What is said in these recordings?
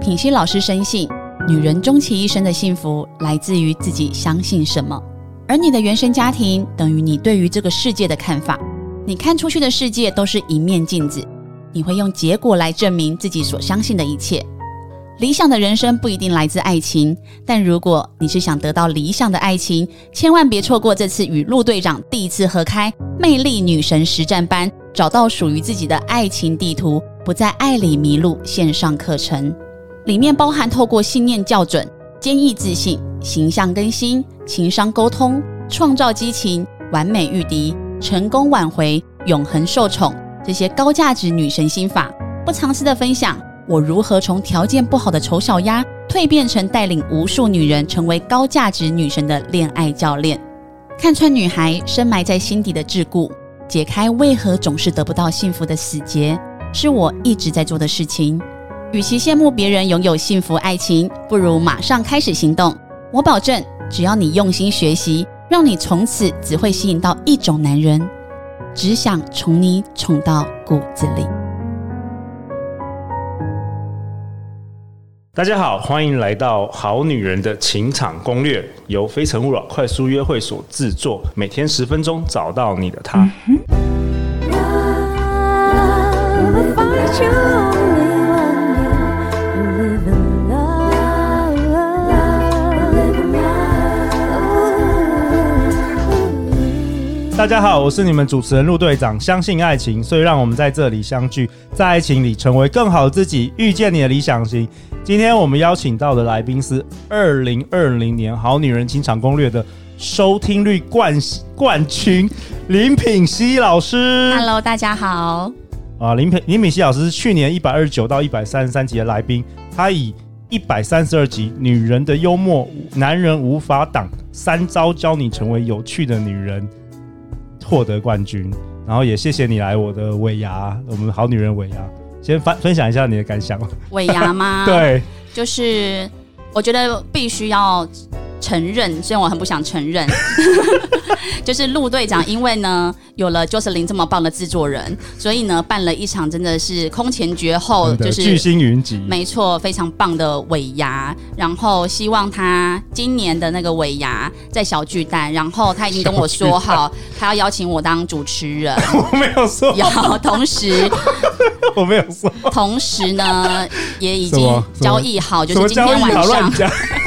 品熙老师深信，女人终其一生的幸福来自于自己相信什么，而你的原生家庭等于你对于这个世界的看法。你看出去的世界都是一面镜子，你会用结果来证明自己所相信的一切。理想的人生不一定来自爱情，但如果你是想得到理想的爱情，千万别错过这次与陆队长第一次合开魅力女神实战班，找到属于自己的爱情地图，不在爱里迷路线上课程。里面包含透过信念校准、坚毅自信、形象更新、情商沟通、创造激情、完美御敌、成功挽回、永恒受宠这些高价值女神心法，不藏私的分享。我如何从条件不好的丑小鸭蜕变成带领无数女人成为高价值女神的恋爱教练？看穿女孩深埋在心底的桎梏，解开为何总是得不到幸福的死结，是我一直在做的事情。与其羡慕别人拥有幸福爱情，不如马上开始行动。我保证，只要你用心学习，让你从此只会吸引到一种男人，只想宠你宠到骨子里。大家好，欢迎来到《好女人的情场攻略》，由非诚勿扰快速约会所制作，每天十分钟，找到你的他。大家好，我是你们主持人陆队长。相信爱情，所以让我们在这里相聚，在爱情里成为更好的自己，遇见你的理想型。今天我们邀请到的来宾是二零二零年《好女人情场攻略》的收听率冠冠军林品熙老师。Hello，大家好。啊，林品林品熙老师是去年一百二十九到一百三十三集的来宾，他以一百三十二集《女人的幽默，男人无法挡》三招教你成为有趣的女人。获得冠军，然后也谢谢你来我的尾牙，我们好女人尾牙，先分分享一下你的感想。尾牙吗？对，就是我觉得必须要。承认，虽然我很不想承认，就是陆队长，因为呢有了 Jocelyn 这么棒的制作人，所以呢办了一场真的是空前绝后，就是巨星云集，没错，非常棒的尾牙。然后希望他今年的那个尾牙在小巨蛋，然后他已经跟我说好，他要邀请我当主持人。我没有说，要同时 我没有说，同时呢也已经交易好，就是今天晚上。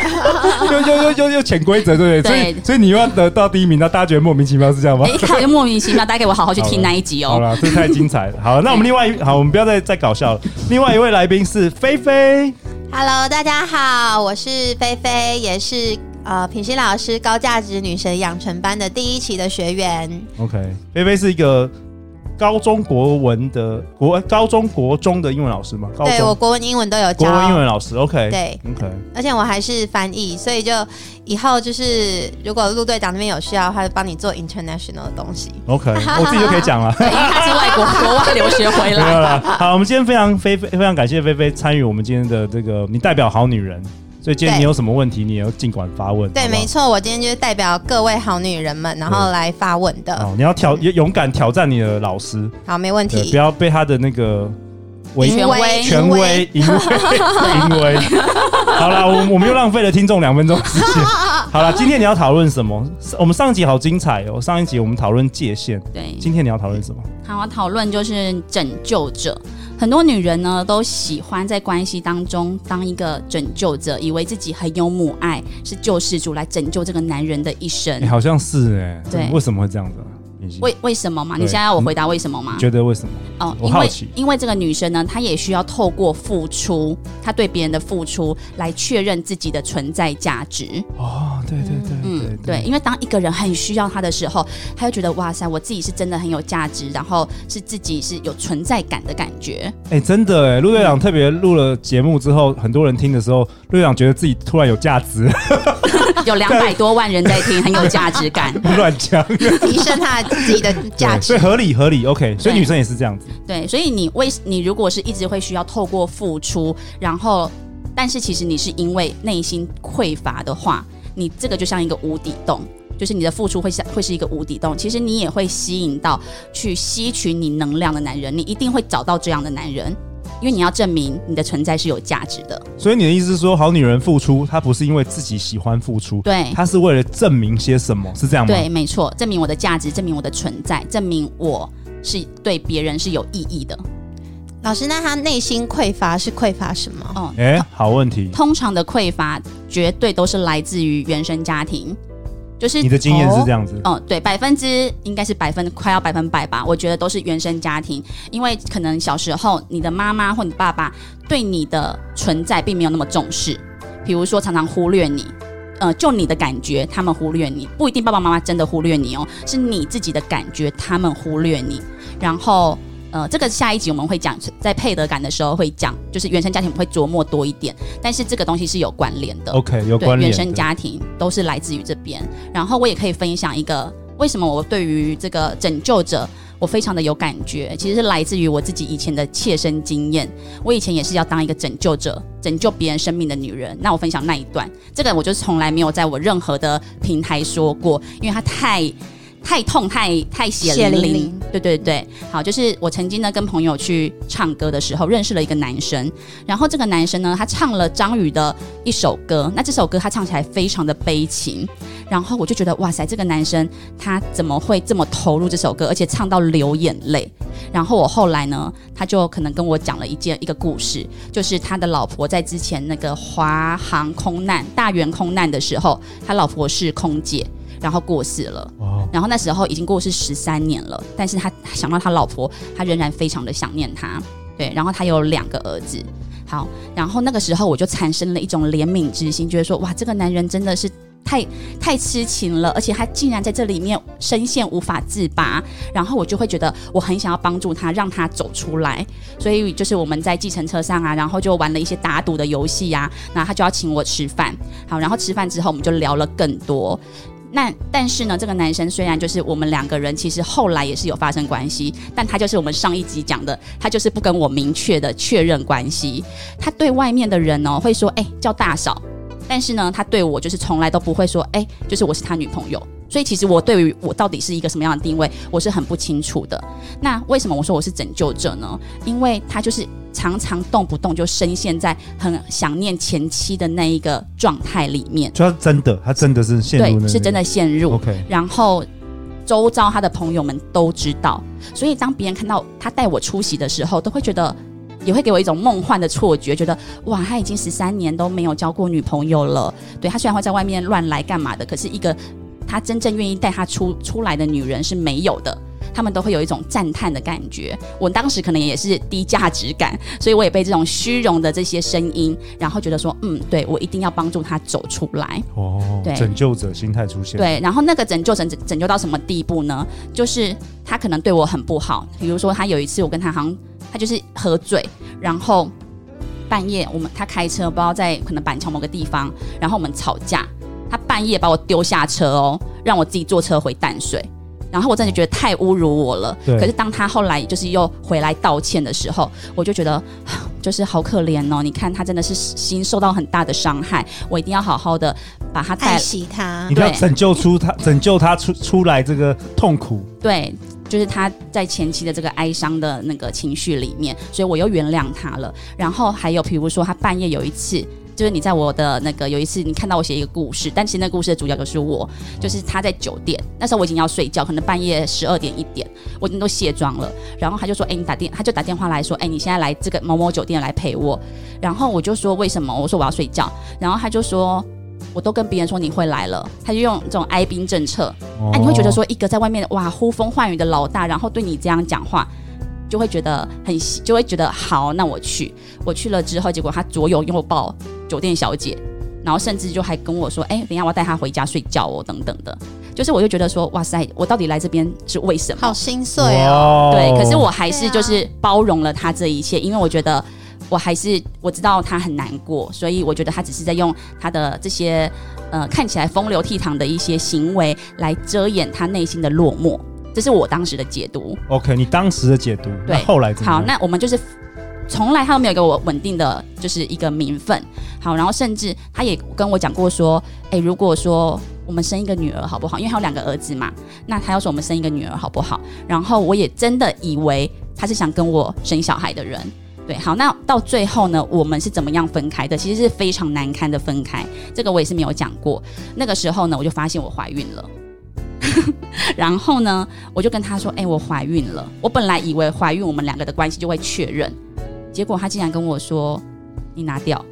又又又又又潜规则，对不对？所以所以你又要得到第一名，那大家觉得莫名其妙是这样吗？哎，好，就莫名其妙，大家给我好好去听那一集哦。好了，这太精彩了。好，那我们另外一好，我们不要再再搞笑了。另外一位来宾是菲菲。Hello，大家好，我是菲菲，也是呃品心老师高价值女神养成班的第一期的学员。OK，菲菲是一个。高中国文的国高中国中的英文老师吗？对，我国文英文都有教。国文英文老师，OK，对，OK。而且我还是翻译，所以就以后就是如果陆队长那边有需要的话，就帮你做 international 的东西。OK，我自己就可以讲了。因为他是外国国外留学回来。了。好，我们今天非常菲菲非常感谢菲菲参与我们今天的这个，你代表好女人。所以今天你有什么问题，你也要尽管发问。对，好不好？没错，我今天就是代表各位好女人们，然后来发问的。哦，你要挑，勇敢挑战你的老师。好，没问题。不要被他的那个权威、权威、淫威、淫威。好了，我我们又浪费了听众两分钟时间。好了，今天你要讨论什么？我们上一集好精彩哦，上一集我们讨论界限。对，今天你要讨论什么？好，我讨论就是拯救者。很多女人呢都喜欢在关系当中当一个拯救者，以为自己很有母爱，是救世主来拯救这个男人的一生。欸、好像是哎、欸，对，为什么会这样子？为为什么嘛？你现在要我回答为什么吗？觉得为什么？哦，因为因为这个女生呢，她也需要透过付出，她对别人的付出来确认自己的存在价值。哦，对对对，嗯，对，因为当一个人很需要他的时候，他就觉得哇塞，我自己是真的很有价值，然后是自己是有存在感的感觉。哎，真的哎，陆队长特别录了节目之后，很多人听的时候，陆队长觉得自己突然有价值。有两百多万人在听，很有价值感。乱讲，提升他自己的价值，所以合理合理。OK，所以女生也是这样子。对，所以你为你如果是一直会需要透过付出，然后，但是其实你是因为内心匮乏的话，你这个就像一个无底洞，就是你的付出会像会是一个无底洞。其实你也会吸引到去吸取你能量的男人，你一定会找到这样的男人。因为你要证明你的存在是有价值的。所以你的意思是说，好女人付出，她不是因为自己喜欢付出，对，她是为了证明些什么，是这样吗？对，没错，证明我的价值，证明我的存在，证明我是对别人是有意义的。老师，那他内心匮乏是匮乏什么？哦，哎、欸，好问题。通常的匮乏绝对都是来自于原生家庭。就是你的经验是这样子，哦，对，百分之应该是百分快要百分百吧，我觉得都是原生家庭，因为可能小时候你的妈妈或你爸爸对你的存在并没有那么重视，比如说常常忽略你，呃，就你的感觉他们忽略你，不一定爸爸妈妈真的忽略你哦，是你自己的感觉他们忽略你，然后。呃，这个下一集我们会讲，在配得感的时候会讲，就是原生家庭会琢磨多一点，但是这个东西是有关联的。OK，有关联。原生家庭都是来自于这边，然后我也可以分享一个，为什么我对于这个拯救者我非常的有感觉，其实是来自于我自己以前的切身经验。我以前也是要当一个拯救者，拯救别人生命的女人。那我分享那一段，这个我就从来没有在我任何的平台说过，因为它太。太痛，太太血淋淋。对对对，好，就是我曾经呢跟朋友去唱歌的时候，认识了一个男生，然后这个男生呢，他唱了张宇的一首歌，那这首歌他唱起来非常的悲情，然后我就觉得哇塞，这个男生他怎么会这么投入这首歌，而且唱到流眼泪？然后我后来呢，他就可能跟我讲了一件一个故事，就是他的老婆在之前那个华航空难大员空难的时候，他老婆是空姐。然后过世了，然后那时候已经过世十三年了，但是他想到他老婆，他仍然非常的想念他，对，然后他有两个儿子，好，然后那个时候我就产生了一种怜悯之心，觉得说哇，这个男人真的是太太痴情了，而且他竟然在这里面深陷无法自拔，然后我就会觉得我很想要帮助他，让他走出来，所以就是我们在计程车上啊，然后就玩了一些打赌的游戏呀，然后他就要请我吃饭，好，然后吃饭之后我们就聊了更多。那但是呢，这个男生虽然就是我们两个人，其实后来也是有发生关系，但他就是我们上一集讲的，他就是不跟我明确的确认关系。他对外面的人呢会说，哎、叫大嫂，但是呢，他对我就是从来都不会说，哎、就是我是他女朋友。所以其实我对于我到底是一个什么样的定位，我是很不清楚的。那为什么我说我是拯救者呢？因为他就是。常常动不动就深陷在很想念前妻的那一个状态里面，就他真的，他真的是陷入，对，是真的陷入。OK，然后周遭他的朋友们都知道，所以当别人看到他带我出席的时候，都会觉得，也会给我一种梦幻的错觉，觉得哇，他已经十三年都没有交过女朋友了。对，他虽然会在外面乱来干嘛的，可是一个他真正愿意带他出出来的女人是没有的。他们都会有一种赞叹的感觉，我当时可能也是低价值感，所以我也被这种虚荣的这些声音，然后觉得说，嗯，对，我一定要帮助他走出来。哦，对，拯救者心态出现。对，然后那个拯救拯拯救到什么地步呢？就是他可能对我很不好，比如说他有一次我跟他好像他就是喝醉，然后半夜我们他开车不知道在可能板桥某个地方，然后我们吵架，他半夜把我丢下车哦，让我自己坐车回淡水。然后我真的觉得太侮辱我了。对。可是当他后来就是又回来道歉的时候，我就觉得 就是好可怜哦。你看他真的是心受到很大的伤害，我一定要好好的把他带，爱惜他，你要拯救出他，拯救他出出来这个痛苦。对，就是他在前期的这个哀伤的那个情绪里面，所以我又原谅他了。然后还有比如说他半夜有一次。就是你在我的那个有一次，你看到我写一个故事，但其实那故事的主角就是我。就是他在酒店，那时候我已经要睡觉，可能半夜十二点一点，我已经都卸妆了。然后他就说：“哎、你打电，他就打电话来说：‘哎、你现在来这个某某酒店来陪我。’然后我就说：‘为什么？’我说：‘我要睡觉。’然后他就说：‘我都跟别人说你会来了。’他就用这种哀兵政策。哎、你会觉得说一个在外面哇呼风唤雨的老大，然后对你这样讲话。”就会觉得很，就会觉得好，那我去。我去了之后，结果他左拥右抱酒店小姐，然后甚至就还跟我说：“哎、欸，等一下我要带她回家睡觉哦，等等的。”就是我就觉得说：“哇塞，我到底来这边是为什么？”好心碎哦。对，可是我还是就是包容了他这一切，因为我觉得我还是我知道他很难过，所以我觉得他只是在用他的这些呃看起来风流倜傥的一些行为来遮掩他内心的落寞。这是我当时的解读。OK，你当时的解读，对，后来怎么样？好，那我们就是从来他都没有给我稳定的就是一个名分。好，然后甚至他也跟我讲过说，诶，如果说我们生一个女儿好不好？因为他有两个儿子嘛，那他要说我们生一个女儿好不好？然后我也真的以为他是想跟我生小孩的人。对，好，那到最后呢，我们是怎么样分开的？其实是非常难堪的分开，这个我也是没有讲过。那个时候呢，我就发现我怀孕了，然后呢，我就跟他说：“哎、我怀孕了。”我本来以为怀孕我们两个的关系就会确认，结果他竟然跟我说：“你拿掉。”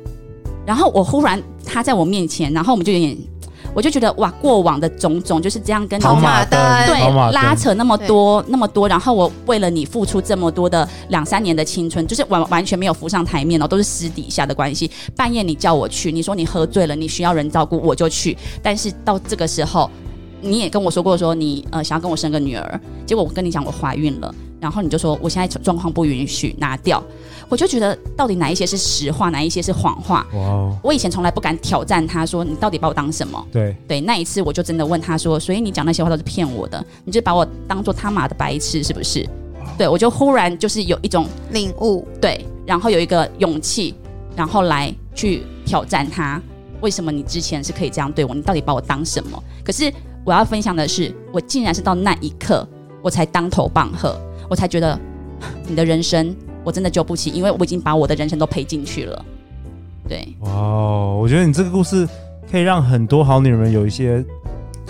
然后我忽然他在我面前，然后我们就有点。我就觉得哇，过往的种种就是这样跟跑马灯，对，拉扯那么多那么多，然后我为了你付出这么多的两三年的青春，就是完完全没有浮上台面哦，都是私底下的关系。半夜你叫我去，你说你喝醉了，你需要人照顾，我就去。但是到这个时候，你也跟我说过说你呃想要跟我生个女儿，结果我跟你讲我怀孕了，然后你就说我现在状况不允许拿掉。我就觉得，到底哪一些是实话，哪一些是谎话？哇.我以前从来不敢挑战他，说你到底把我当什么？对对，那一次我就真的问他说，所以你讲那些话都是骗我的，你就把我当做他妈的白痴是不是对，我就忽然就是有一种领悟，对，然后有一个勇气，然后来去挑战他，为什么你之前是可以这样对我？你到底把我当什么？可是我要分享的是，我竟然是到那一刻，我才当头棒喝，我才觉得 你的人生。我真的救不起，因为我已经把我的人生都赔进去了。对，哇，我觉得你这个故事可以让很多好女人有一些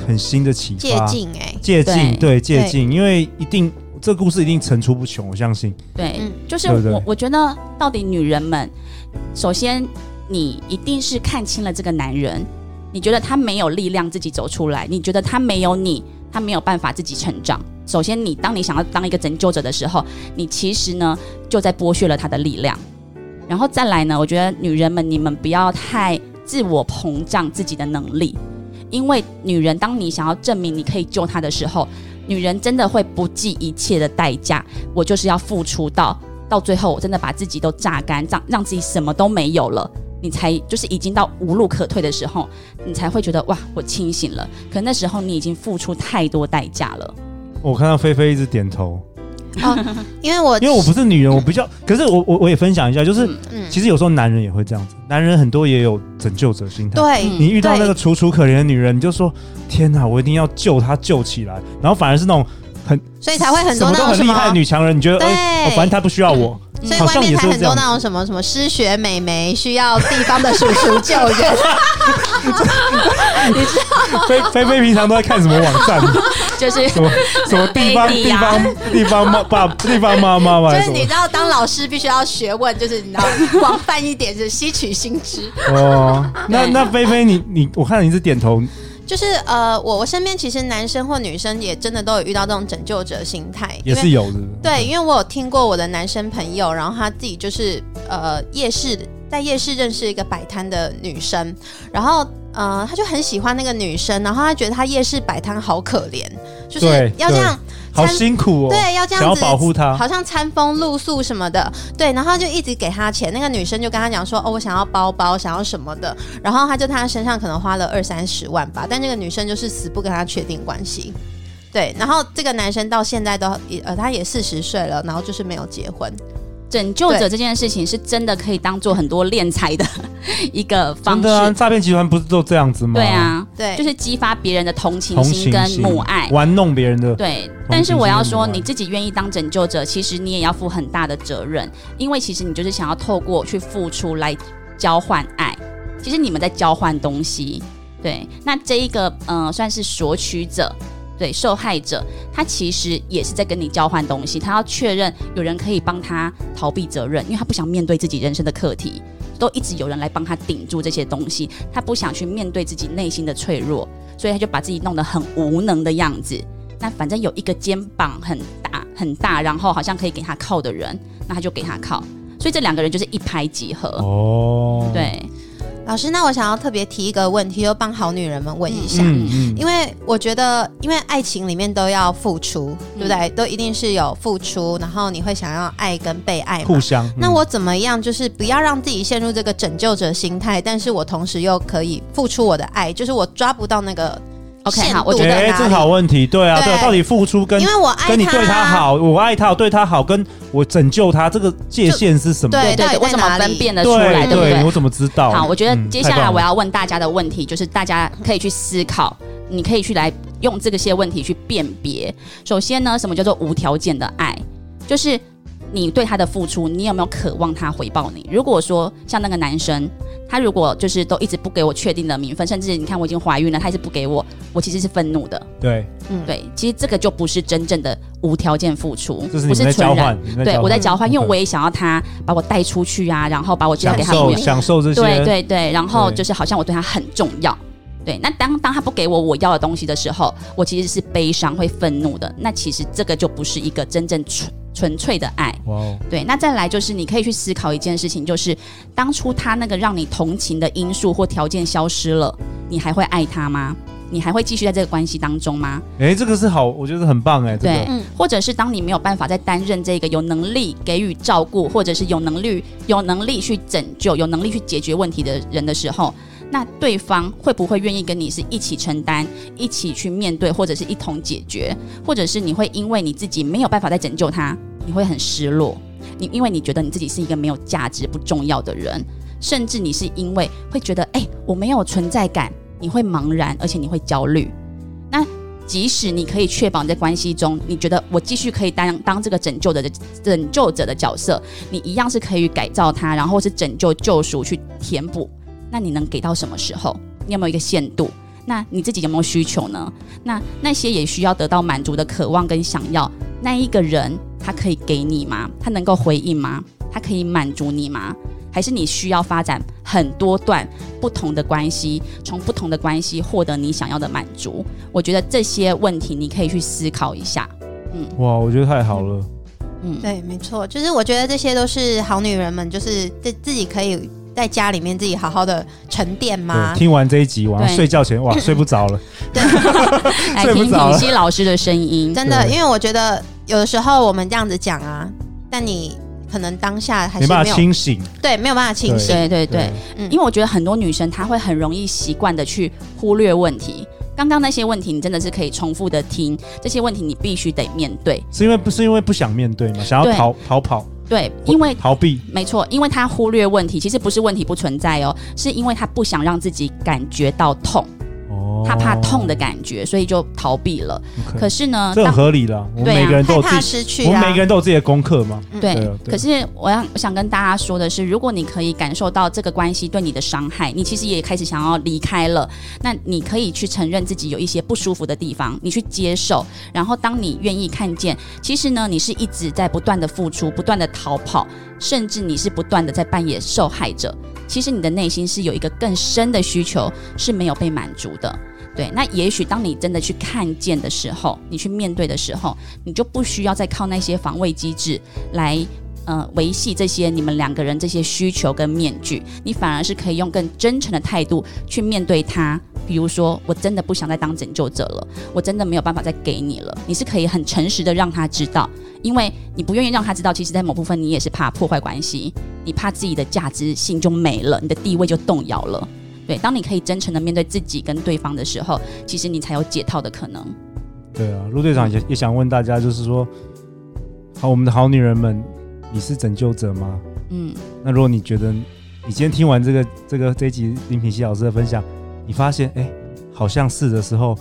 很新的启发。借镜哎，借镜对借镜，因为一定这个故事一定层出不穷，我相信。对，嗯、就是我对对我觉得到底女人们，首先你一定是看清了这个男人，你觉得他没有力量自己走出来，你觉得他没有你，他没有办法自己成长。首先，你当你想要当一个拯救者的时候，你其实呢就在剥削了他的力量。然后再来呢，我觉得女人们，你们不要太自我膨胀自己的能力，因为女人当你想要证明你可以救她的时候，女人真的会不计一切的代价。我就是要付出到到最后，我真的把自己都榨干，让让自己什么都没有了，你才就是已经到无路可退的时候，你才会觉得哇，我清醒了。可那时候你已经付出太多代价了。我看到菲菲一直点头，哦，因为我 因为我不是女人，我比较，可是我我我也分享一下，就是，嗯、其实有时候男人也会这样子，男人很多也有拯救者心态。对，你遇到那个楚楚可怜的女人，你就说天哪，我一定要救她救起来，然后反而是那种很，所以才会很多那种很厉害的女强人，你觉得，哎对、欸，反正她不需要我。嗯所以外面才很多那种什么什么失学美眉需要地方的叔叔救援，你知道吗？菲菲菲平常都在看什么网站？就是什么什么地方地方地方妈爸地方妈妈嘛？就是你知道当老师必须要学问，就是你知道广泛一点，是吸取新知。哦，那那菲菲你你我看你是点头。就是呃，我我身边其实男生或女生也真的都有遇到这种拯救者心态，也是有的。对，因为我有听过我的男生朋友，然后他自己就是呃夜市在夜市认识一个摆摊的女生，然后呃他就很喜欢那个女生，然后他觉得他夜市摆摊好可怜，就是要这样。好辛苦哦，对，要这样子，保护他，好像餐风露宿什么的，对，然后就一直给他钱。那个女生就跟他讲说，哦，我想要包包，想要什么的，然后他就他身上可能花了二三十万吧，但那个女生就是死不跟他确定关系，对，然后这个男生到现在都也呃，他也四十岁了，然后就是没有结婚。拯救者这件事情是真的可以当做很多敛财的 一个方式。真的啊，诈骗集团不是都这样子吗？对啊，对，就是激发别人的同情心跟母爱，玩弄别人的。对，但是我要说，你自己愿意当拯救者，其实你也要负很大的责任，因为其实你就是想要透过去付出来交换爱。其实你们在交换东西。对，那这一个呃，算是索取者。对，受害者，他其实也是在跟你交换东西，他要确认有人可以帮他逃避责任，因为他不想面对自己人生的课题，都一直有人来帮他顶住这些东西，他不想去面对自己内心的脆弱，所以他就把自己弄得很无能的样子。那反正有一个肩膀很大很大，然后好像可以给他靠的人，那他就给他靠，所以这两个人就是一拍即合。哦，对。老师，那我想要特别提一个问题，就帮好女人们问一下，嗯嗯、因为我觉得，因为爱情里面都要付出，嗯、对不对？都一定是有付出，然后你会想要爱跟被爱，互相。嗯、那我怎么样，就是不要让自己陷入这个拯救者心态，但是我同时又可以付出我的爱，就是我抓不到那个。OK，好，我觉得哎，这好问题，对啊，对，到底付出跟因为我爱他，跟你对他好，我爱他，我对他好，跟我拯救他，这个界限是什么？对对，我怎么分辨得出来？对不对？我怎么知道？好，我觉得接下来我要问大家的问题，就是大家可以去思考，你可以去来用这个些问题去辨别。首先呢，什么叫做无条件的爱？就是你对他的付出，你有没有渴望他回报你？如果说像那个男生，他如果就是都一直不给我确定的名分，甚至你看我已经怀孕了，他一直不给我，我其实是愤怒的。对，嗯，对，其实这个就不是真正的无条件付出，不是纯然。对，我在交换，嗯、因为我也想要他把我带出去啊，然后把我介绍给他享受享受这些。对对对，然后就是好像我对他很重要。对，那当当他不给我我要的东西的时候，我其实是悲伤、会愤怒的。那其实这个就不是一个真正纯纯粹的爱。哇哦。对，那再来就是你可以去思考一件事情，就是当初他那个让你同情的因素或条件消失了，你还会爱他吗？你还会继续在这个关系当中吗？哎，这个是好，我觉得很棒哎。对，或者是当你没有办法再担任这个有能力给予照顾，或者是有能力有能力去拯救、有能力去解决问题的人的时候。那对方会不会愿意跟你是一起承担、一起去面对，或者是一同解决？或者是你会因为你自己没有办法再拯救他，你会很失落？你因为你觉得你自己是一个没有价值、不重要的人，甚至你是因为会觉得哎，我没有存在感，你会茫然，而且你会焦虑。那即使你可以确保你在关系中，你觉得我继续可以当当这个拯救者的拯救者的角色，你一样是可以改造他，然后是拯救、救赎去填补。那你能给到什么时候？你有没有一个限度？那你自己有没有需求呢？那那些也需要得到满足的渴望跟想要，那一个人他可以给你吗？他能够回应吗？他可以满足你吗？还是你需要发展很多段不同的关系，从不同的关系获得你想要的满足？我觉得这些问题你可以去思考一下。嗯，哇，我觉得太好了。嗯，对，没错，就是我觉得这些都是好女人们，就是自自己可以。在家里面自己好好的沉淀吗？听完这一集，晚上睡觉前哇，睡不着了。对，来听品熙老师的声音，真的，因为我觉得有的时候我们这样子讲啊，但你可能当下还是没，没办法清醒，对，没有办法清醒，对。对对，对，嗯，因为我觉得很多女生她会很容易习惯的去忽略问题。刚刚那些问题，你真的是可以重复的听，这些问题你必须得面对，是因为不是因为不想面对吗？想要逃逃跑。对，因为逃避，没错，因为他忽略问题，其实不是问题不存在哦，是因为他不想让自己感觉到痛。他怕痛的感觉，所以就逃避了。Okay, 可是呢，这很合理了。我们每个人都有自己，怕失去啊、我们每个人都有自己的功课嘛。对。对可是我要我想跟大家说的是，如果你可以感受到这个关系对你的伤害，你其实也开始想要离开了。那你可以去承认自己有一些不舒服的地方，你去接受。然后，当你愿意看见，其实呢，你是一直在不断的付出，不断的逃跑，甚至你是不断的在扮演受害者。其实你的内心是有一个更深的需求是没有被满足的。对，那也许当你真的去看见的时候，你去面对的时候，你就不需要再靠那些防卫机制来，呃，维系这些你们两个人这些需求跟面具，你反而是可以用更真诚的态度去面对他。比如说，我真的不想再当拯救者了，我真的没有办法再给你了。你是可以很诚实的让他知道，因为你不愿意让他知道，其实在某部分你也是怕破坏关系，你怕自己的价值性就没了，你的地位就动摇了。对，当你可以真诚的面对自己跟对方的时候，其实你才有解套的可能。对啊，陆队长也也想问大家，就是说，好，我们的好女人们，你是拯救者吗？嗯，那如果你觉得你今天听完这个这个这一集林品熙老师的分享，你发现哎，好像是的时候，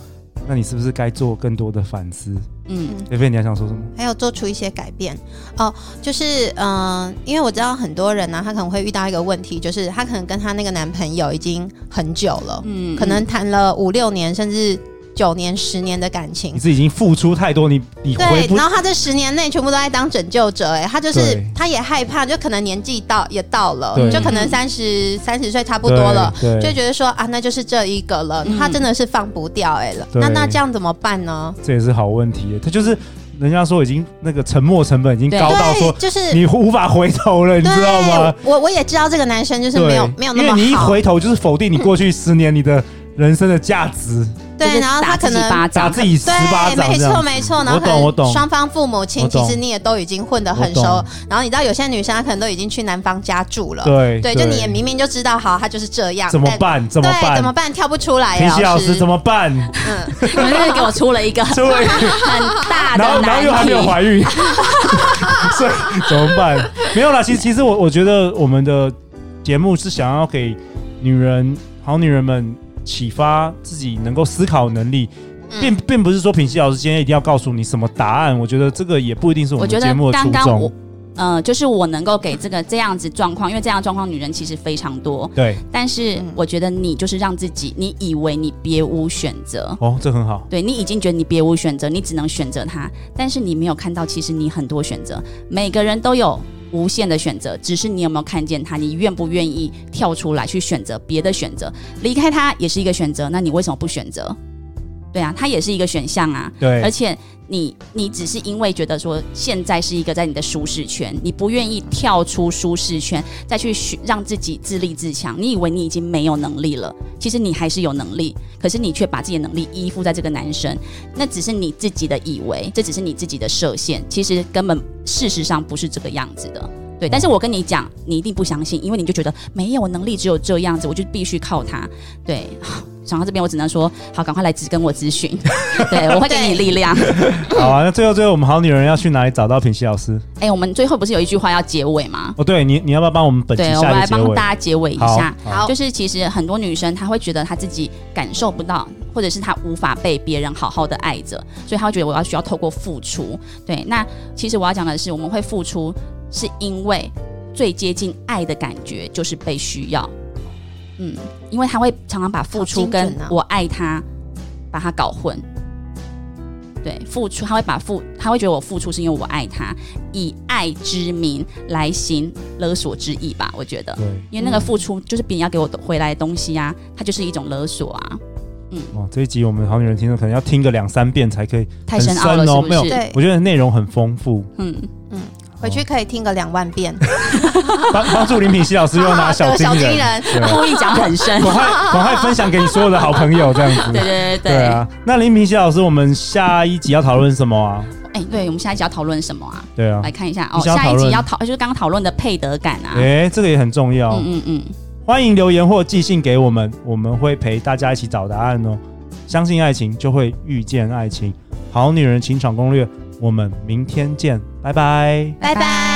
那你是不是该做更多的反思？嗯，菲菲，你还想说什么？还有做出一些改变哦，就是嗯、呃，因为我知道很多人呢、啊，他可能会遇到一个问题，就是他可能跟他那个男朋友已经很久了，嗯，可能谈了五六年，甚至。九年、十年的感情，你是已经付出太多，你你回对，然后他这十年内全部都在当拯救者，哎，他就是他也害怕，就可能年纪到也到了，就可能三十三十岁差不多了，就觉得说啊，那就是这一个了，他真的是放不掉，哎了，那那这样怎么办呢？这也是好问题，他就是人家说已经那个沉默成本已经高到说，就是你无法回头了，你知道吗？我我也知道这个男生就是没有没有那么好，因为你一回头就是否定你过去十年你的人生的价值。对，然后他可能打自己十巴掌，对，没错没错。然后我懂我懂。双方父母亲其实你也都已经混得很熟。然后你知道有些女生她可能都已经去男方家住了。对对，就你也明明就知道，好，她就是这样。怎么办？怎么办？怎么办？跳不出来。品熙老师怎么办？嗯，你们给我出了一个出了一个很大的难题。然后又还没有怀孕，所以怎么办？没有啦，其实其实我我觉得我们的节目是想要给女人好女人们。启发自己能够思考能力，并并不是说品熙老师今天一定要告诉你什么答案。我觉得这个也不一定是我们节目的初衷。我觉得刚刚我呃，就是我能够给这个这样子状况，因为这样状况女人其实非常多。对。但是我觉得你就是让自己，你以为你别无选择。哦，这很好。对，你已经觉得你别无选择，你只能选择他，但是你没有看到，其实你很多选择。每个人都有无限的选择，只是你有没有看见他？你愿不愿意跳出来去选择别的选择？离开他也是一个选择，那你为什么不选择？对啊，它也是一个选项啊。对，而且你你只是因为觉得说现在是一个在你的舒适圈，你不愿意跳出舒适圈，再去让自己自立自强。你以为你已经没有能力了，其实你还是有能力，可是你却把自己的能力依附在这个男生，那只是你自己的以为，这只是你自己的设限，其实根本事实上不是这个样子的。对，但是我跟你讲，你一定不相信，因为你就觉得没有能力，只有这样子，我就必须靠他。对。讲到这边，我只能说好，赶快来跟我咨询，对，我会给你力量。好啊，那最后最后，我们好女人要去哪里找到品熙老师？哎、欸，我们最后不是有一句话要结尾吗？哦，对你，你要不要帮我们本期下结尾？对，我们来帮大家结尾一下。好，好就是其实很多女生她会觉得她自己感受不到，或者是她无法被别人好好的爱着，所以她会觉得我要需要透过付出。对，那其实我要讲的是，我们会付出，是因为最接近爱的感觉就是被需要。嗯，因为他会常常把付出跟我爱他，把他搞混。对，付出他会把付，他会觉得我付出是因为我爱他，以爱之名来行勒索之意吧？我觉得，对，因为那个付出就是别人要给我回来的东西啊，它就是一种勒索啊。嗯，哇，这一集我们好女人听众可能要听个两三遍才可以，太深奥了，是不是？没有，我觉得内容很丰富。嗯嗯。回去可以听个两万遍，帮帮助林品熙老师又拿 小金人，故意讲很深，赶快赶快分享给你所有的好朋友，这样子。对对对对，对啊。那林品熙老师，我们下一集要讨论什么啊？哎、欸，对，我们下一集要讨论什么啊？对啊，来看一下哦。下一集要讨，就是刚刚讨论的配得感啊。哎、欸，这个也很重要。嗯嗯嗯。欢迎留言或寄信给我们，我们会陪大家一起找答案哦。相信爱情，就会遇见爱情。好女人情场攻略，我们明天见，拜拜，拜拜。